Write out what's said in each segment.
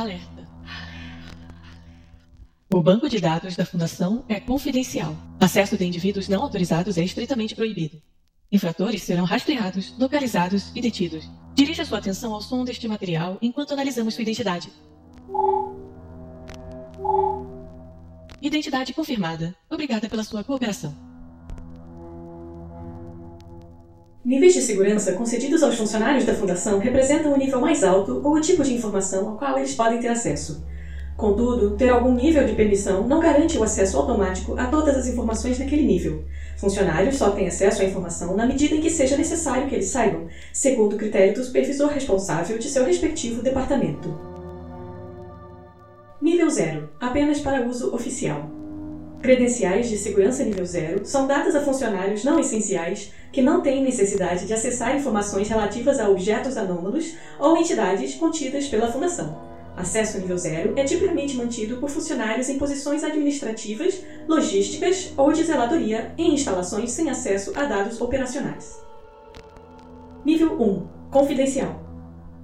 Alerta. O banco de dados da Fundação é confidencial. Acesso de indivíduos não autorizados é estritamente proibido. Infratores serão rastreados, localizados e detidos. Dirija sua atenção ao som deste material enquanto analisamos sua identidade. Identidade confirmada. Obrigada pela sua cooperação. Níveis de segurança concedidos aos funcionários da Fundação representam o nível mais alto ou o tipo de informação ao qual eles podem ter acesso. Contudo, ter algum nível de permissão não garante o acesso automático a todas as informações naquele nível. Funcionários só têm acesso à informação na medida em que seja necessário que eles saibam, segundo o critério do supervisor responsável de seu respectivo departamento. Nível 0 apenas para uso oficial. Credenciais de segurança nível 0 são dadas a funcionários não essenciais que não têm necessidade de acessar informações relativas a objetos anômalos ou entidades contidas pela Fundação Acesso nível zero é tipicamente mantido por funcionários em posições administrativas, logísticas ou de zeladoria em instalações sem acesso a dados operacionais. Nível 1 Confidencial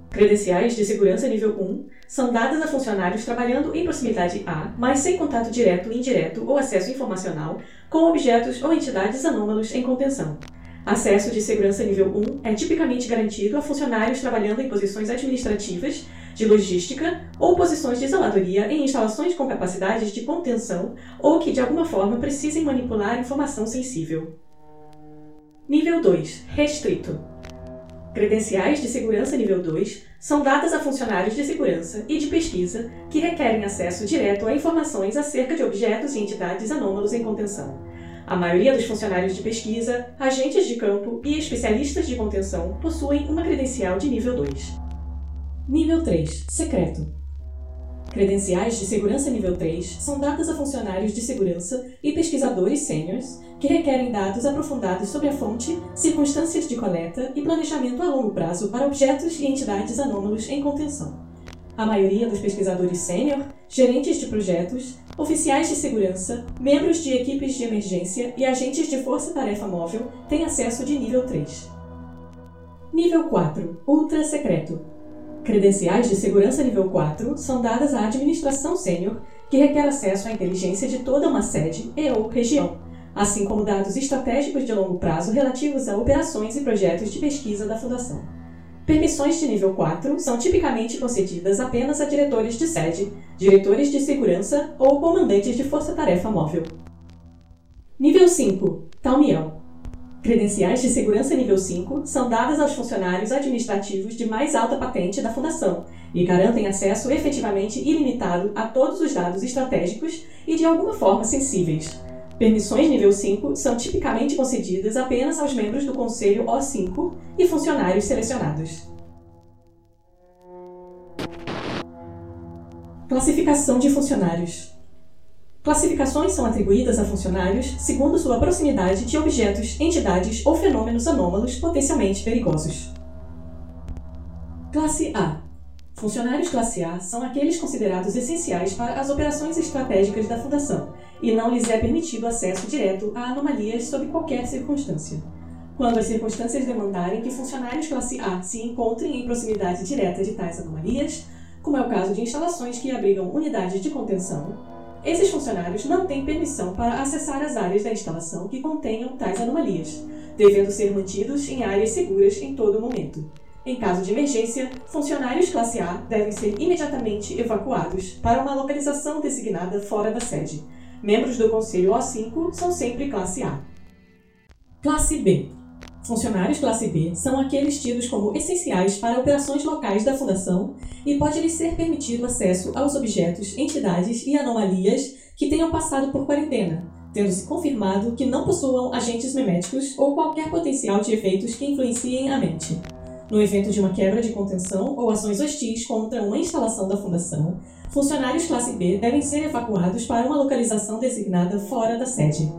Credenciais de segurança nível 1 são dadas a funcionários trabalhando em proximidade a, mas sem contato direto, indireto ou acesso informacional com objetos ou entidades anômalos em contenção. Acesso de segurança nível 1 é tipicamente garantido a funcionários trabalhando em posições administrativas, de logística ou posições de zeladoria em instalações com capacidades de contenção ou que de alguma forma precisem manipular informação sensível. Nível 2 Restrito Credenciais de segurança nível 2 são dadas a funcionários de segurança e de pesquisa que requerem acesso direto a informações acerca de objetos e entidades anômalos em contenção a maioria dos funcionários de pesquisa, agentes de campo e especialistas de contenção possuem uma credencial de nível 2. Nível 3 Secreto Credenciais de segurança nível 3 são dadas a funcionários de segurança e pesquisadores sêniores que requerem dados aprofundados sobre a fonte, circunstâncias de coleta e planejamento a longo prazo para objetos e entidades anômalos em contenção. A maioria dos pesquisadores sênior, gerentes de projetos, oficiais de segurança, membros de equipes de emergência e agentes de força-tarefa móvel têm acesso de nível 3. Nível 4 Ultra Secreto Credenciais de segurança nível 4 são dadas à administração sênior, que requer acesso à inteligência de toda uma sede e ou região, assim como dados estratégicos de longo prazo relativos a operações e projetos de pesquisa da Fundação. Permissões de nível 4 são tipicamente concedidas apenas a diretores de sede, diretores de segurança ou comandantes de força-tarefa móvel. Nível 5 Talmiel Credenciais de segurança nível 5 são dadas aos funcionários administrativos de mais alta patente da Fundação e garantem acesso efetivamente ilimitado a todos os dados estratégicos e de alguma forma sensíveis, Permissões nível 5 são tipicamente concedidas apenas aos membros do Conselho O5 e funcionários selecionados. Classificação de funcionários. Classificações são atribuídas a funcionários segundo sua proximidade de objetos, entidades ou fenômenos anômalos potencialmente perigosos. Classe A Funcionários classe A são aqueles considerados essenciais para as operações estratégicas da Fundação e não lhes é permitido acesso direto a anomalias sob qualquer circunstância. Quando as circunstâncias demandarem que funcionários classe A se encontrem em proximidade direta de tais anomalias, como é o caso de instalações que abrigam unidades de contenção, esses funcionários não têm permissão para acessar as áreas da instalação que contenham tais anomalias, devendo ser mantidos em áreas seguras em todo momento. Em caso de emergência, funcionários classe A devem ser imediatamente evacuados para uma localização designada fora da sede. Membros do Conselho O5 são sempre classe A. Classe B. Funcionários classe B são aqueles tidos como essenciais para operações locais da Fundação e pode-lhes ser permitido acesso aos objetos, entidades e anomalias que tenham passado por quarentena, tendo-se confirmado que não possuam agentes meméticos ou qualquer potencial de efeitos que influenciem a mente. No evento de uma quebra de contenção ou ações hostis contra uma instalação da Fundação, funcionários classe B devem ser evacuados para uma localização designada fora da sede.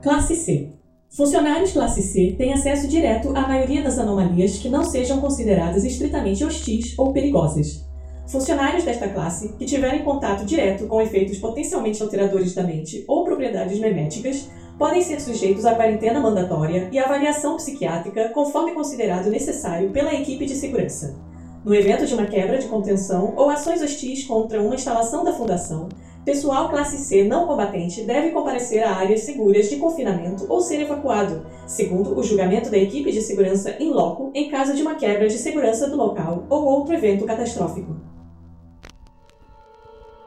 Classe C Funcionários classe C têm acesso direto à maioria das anomalias que não sejam consideradas estritamente hostis ou perigosas. Funcionários desta classe que tiverem contato direto com efeitos potencialmente alteradores da mente ou propriedades meméticas podem ser sujeitos à quarentena mandatória e avaliação psiquiátrica conforme considerado necessário pela equipe de segurança. No evento de uma quebra de contenção ou ações hostis contra uma instalação da Fundação, pessoal classe C não combatente deve comparecer a áreas seguras de confinamento ou ser evacuado, segundo o julgamento da equipe de segurança em loco em caso de uma quebra de segurança do local ou outro evento catastrófico.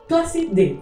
Classe D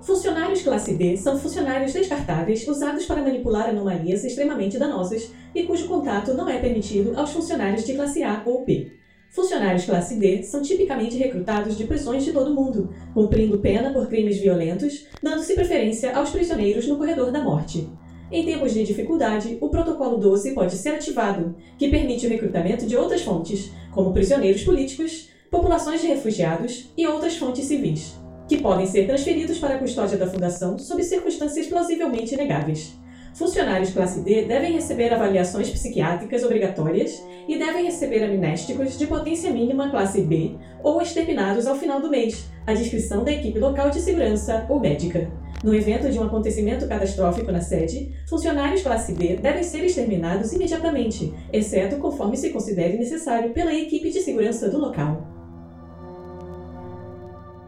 Funcionários classe D são funcionários descartáveis usados para manipular anomalias extremamente danosas e cujo contato não é permitido aos funcionários de classe A ou P. Funcionários classe D são tipicamente recrutados de prisões de todo o mundo, cumprindo pena por crimes violentos, dando-se preferência aos prisioneiros no corredor da morte. Em tempos de dificuldade, o Protocolo 12 pode ser ativado, que permite o recrutamento de outras fontes, como prisioneiros políticos, populações de refugiados e outras fontes civis que podem ser transferidos para a custódia da Fundação sob circunstâncias plausivelmente negáveis. Funcionários classe D devem receber avaliações psiquiátricas obrigatórias e devem receber amnésticos de potência mínima classe B ou exterminados ao final do mês, à descrição da equipe local de segurança ou médica. No evento de um acontecimento catastrófico na sede, funcionários classe D devem ser exterminados imediatamente, exceto conforme se considere necessário pela equipe de segurança do local.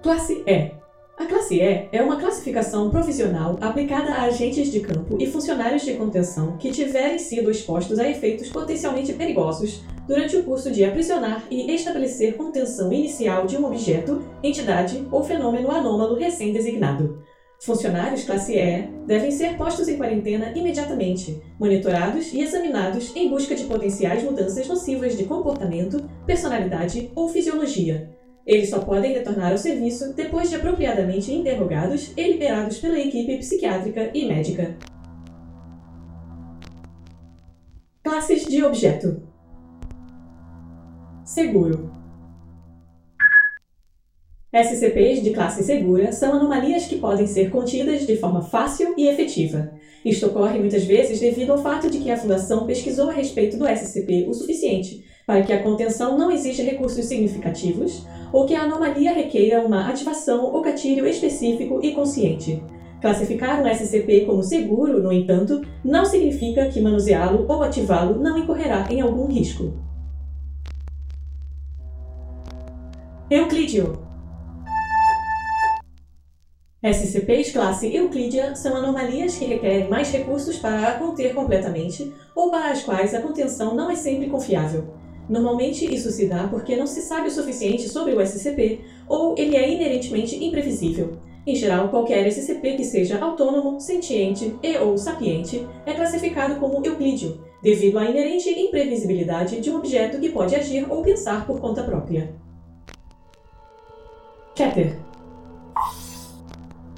Classe E. A classe E é uma classificação provisional aplicada a agentes de campo e funcionários de contenção que tiverem sido expostos a efeitos potencialmente perigosos durante o curso de aprisionar e estabelecer contenção inicial de um objeto, entidade ou fenômeno anômalo recém-designado. Funcionários classe E devem ser postos em quarentena imediatamente, monitorados e examinados em busca de potenciais mudanças nocivas de comportamento, personalidade ou fisiologia eles só podem retornar ao serviço depois de apropriadamente interrogados e liberados pela equipe psiquiátrica e médica. Classes de objeto: Seguro. SCPs de classe segura são anomalias que podem ser contidas de forma fácil e efetiva. Isto ocorre muitas vezes devido ao fato de que a Fundação pesquisou a respeito do SCP o suficiente para que a contenção não exija recursos significativos ou que a anomalia requeira uma ativação ou gatilho específico e consciente. Classificar um SCP como seguro, no entanto, não significa que manuseá-lo ou ativá-lo não incorrerá em algum risco. Euclídeo SCPs classe Euclídea são anomalias que requerem mais recursos para a conter completamente ou para as quais a contenção não é sempre confiável. Normalmente isso se dá porque não se sabe o suficiente sobre o SCP ou ele é inerentemente imprevisível. Em geral, qualquer SCP que seja autônomo, sentiente e ou sapiente é classificado como euclídeo, devido à inerente imprevisibilidade de um objeto que pode agir ou pensar por conta própria. Keter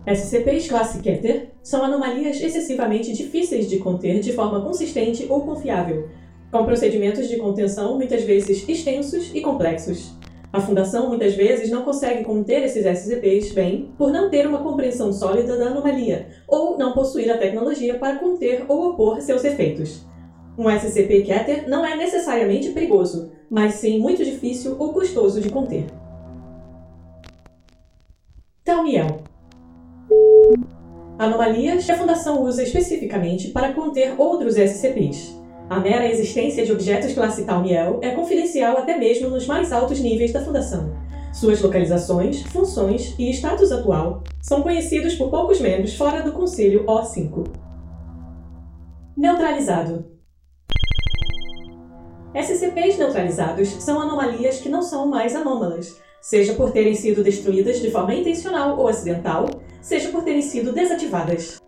SCPs classe Keter são anomalias excessivamente difíceis de conter de forma consistente ou confiável, com procedimentos de contenção muitas vezes extensos e complexos. A Fundação muitas vezes não consegue conter esses SCPs bem por não ter uma compreensão sólida da anomalia ou não possuir a tecnologia para conter ou opor seus efeitos. Um SCP Keter não é necessariamente perigoso, mas sim muito difícil ou custoso de conter. Talmiel Anomalias que a Fundação usa especificamente para conter outros SCPs. A mera existência de objetos classe Talmiel é confidencial até mesmo nos mais altos níveis da Fundação. Suas localizações, funções e status atual são conhecidos por poucos membros fora do Conselho O5. Neutralizado SCPs neutralizados são anomalias que não são mais anômalas, seja por terem sido destruídas de forma intencional ou acidental, seja por terem sido desativadas.